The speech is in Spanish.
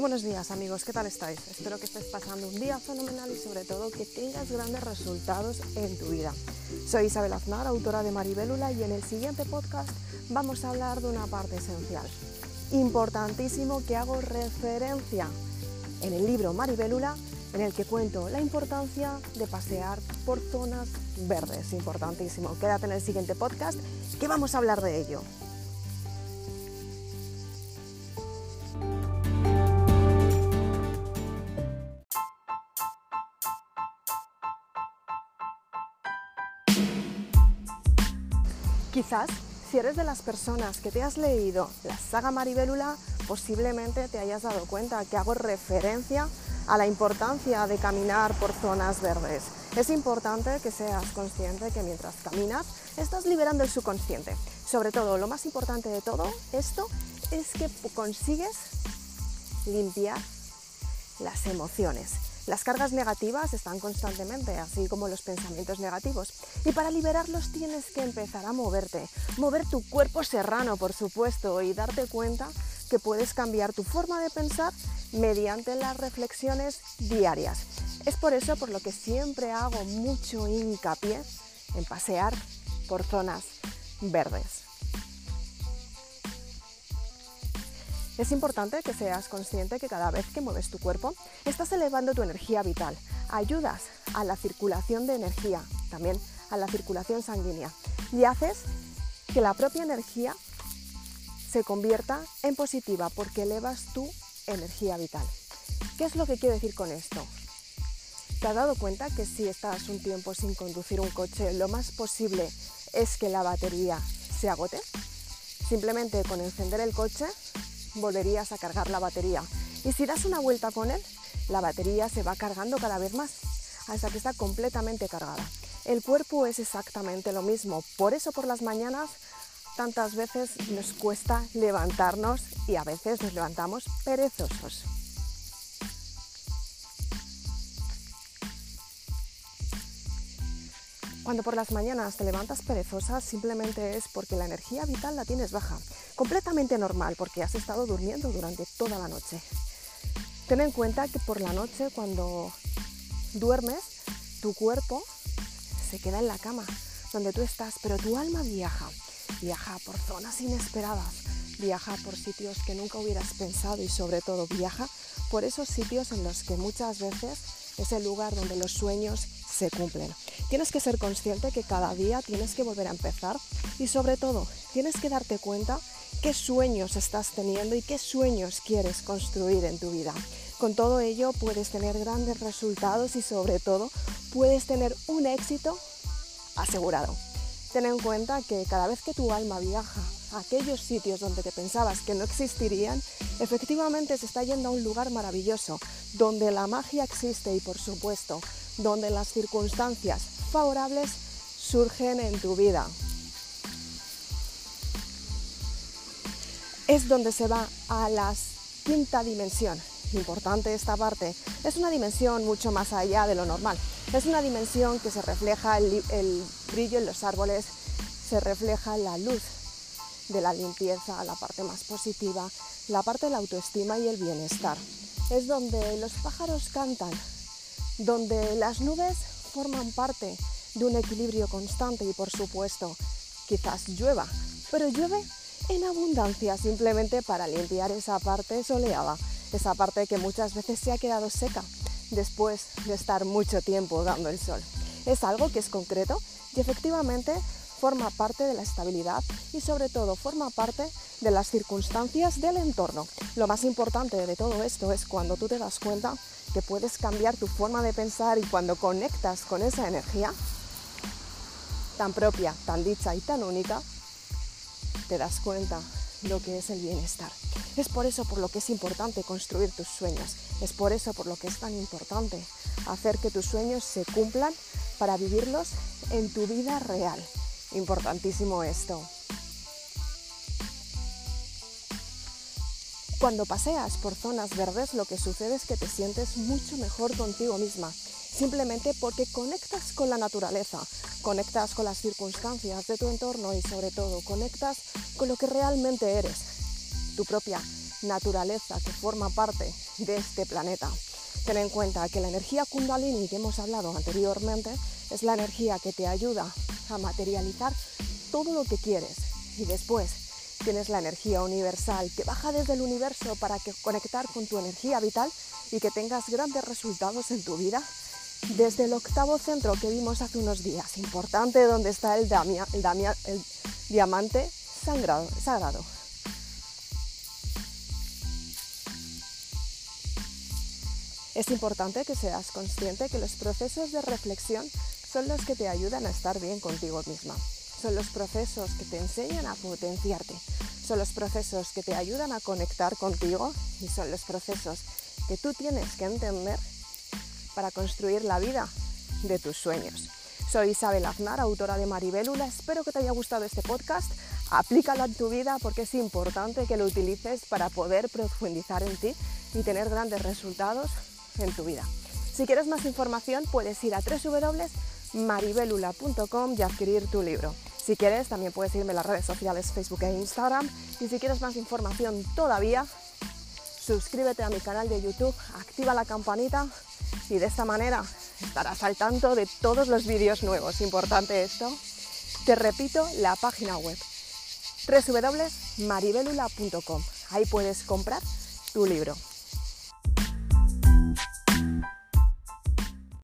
buenos días amigos, ¿qué tal estáis? Espero que estés pasando un día fenomenal y sobre todo que tengas grandes resultados en tu vida. Soy Isabel Aznar, autora de Maribélula y en el siguiente podcast vamos a hablar de una parte esencial, importantísimo que hago referencia en el libro Maribélula en el que cuento la importancia de pasear por zonas verdes, importantísimo. Quédate en el siguiente podcast que vamos a hablar de ello. Quizás, si eres de las personas que te has leído la saga Maribélula, posiblemente te hayas dado cuenta que hago referencia a la importancia de caminar por zonas verdes. Es importante que seas consciente que mientras caminas estás liberando el subconsciente. Sobre todo, lo más importante de todo esto es que consigues limpiar las emociones. Las cargas negativas están constantemente, así como los pensamientos negativos. Y para liberarlos tienes que empezar a moverte, mover tu cuerpo serrano, por supuesto, y darte cuenta que puedes cambiar tu forma de pensar mediante las reflexiones diarias. Es por eso por lo que siempre hago mucho hincapié en pasear por zonas verdes. Es importante que seas consciente que cada vez que mueves tu cuerpo estás elevando tu energía vital, ayudas a la circulación de energía, también a la circulación sanguínea y haces que la propia energía se convierta en positiva porque elevas tu energía vital. ¿Qué es lo que quiero decir con esto? ¿Te has dado cuenta que si estás un tiempo sin conducir un coche, lo más posible es que la batería se agote? Simplemente con encender el coche volverías a cargar la batería. Y si das una vuelta con él, la batería se va cargando cada vez más hasta que está completamente cargada. El cuerpo es exactamente lo mismo. Por eso por las mañanas tantas veces nos cuesta levantarnos y a veces nos levantamos perezosos. Cuando por las mañanas te levantas perezosa simplemente es porque la energía vital la tienes baja, completamente normal porque has estado durmiendo durante toda la noche. Ten en cuenta que por la noche cuando duermes, tu cuerpo se queda en la cama donde tú estás, pero tu alma viaja, viaja por zonas inesperadas, viaja por sitios que nunca hubieras pensado y sobre todo viaja por esos sitios en los que muchas veces es el lugar donde los sueños se cumplen. Tienes que ser consciente que cada día tienes que volver a empezar y sobre todo tienes que darte cuenta qué sueños estás teniendo y qué sueños quieres construir en tu vida. Con todo ello puedes tener grandes resultados y sobre todo puedes tener un éxito asegurado. Ten en cuenta que cada vez que tu alma viaja a aquellos sitios donde te pensabas que no existirían, efectivamente se está yendo a un lugar maravilloso, donde la magia existe y por supuesto donde las circunstancias favorables surgen en tu vida. Es donde se va a la quinta dimensión. Importante esta parte. Es una dimensión mucho más allá de lo normal. Es una dimensión que se refleja el, brillo en los árboles, se refleja la luz de la limpieza, la parte más positiva, la parte de la autoestima y el bienestar. Es donde los pájaros cantan, donde las nubes forman parte de un equilibrio constante y por supuesto quizás llueva, pero llueve en abundancia simplemente para limpiar esa parte soleada, esa parte que muchas veces se ha quedado seca después de estar mucho tiempo dando el sol. Es algo que es concreto y efectivamente forma parte de la estabilidad y sobre todo forma parte de las circunstancias del entorno. Lo más importante de todo esto es cuando tú te das cuenta que puedes cambiar tu forma de pensar y cuando conectas con esa energía tan propia, tan dicha y tan única, te das cuenta lo que es el bienestar. Es por eso por lo que es importante construir tus sueños. Es por eso por lo que es tan importante hacer que tus sueños se cumplan para vivirlos en tu vida real. Importantísimo esto. Cuando paseas por zonas verdes lo que sucede es que te sientes mucho mejor contigo misma, simplemente porque conectas con la naturaleza, conectas con las circunstancias de tu entorno y sobre todo conectas con lo que realmente eres, tu propia naturaleza que forma parte de este planeta. Ten en cuenta que la energía kundalini que hemos hablado anteriormente es la energía que te ayuda a materializar todo lo que quieres y después tienes la energía universal que baja desde el universo para que conectar con tu energía vital y que tengas grandes resultados en tu vida. Desde el octavo centro que vimos hace unos días, importante donde está el, el diamante sangrado, sagrado. Es importante que seas consciente que los procesos de reflexión son los que te ayudan a estar bien contigo misma. Son los procesos que te enseñan a potenciarte. Son los procesos que te ayudan a conectar contigo y son los procesos que tú tienes que entender para construir la vida de tus sueños. Soy Isabel Aznar, autora de Maribélula. Espero que te haya gustado este podcast. Aplícalo en tu vida porque es importante que lo utilices para poder profundizar en ti y tener grandes resultados en tu vida. Si quieres más información puedes ir a www.maribelula.com y adquirir tu libro. Si quieres también puedes irme a las redes sociales Facebook e Instagram y si quieres más información todavía suscríbete a mi canal de YouTube, activa la campanita y de esta manera estarás al tanto de todos los vídeos nuevos. Importante esto. Te repito la página web www.maribelula.com. Ahí puedes comprar tu libro.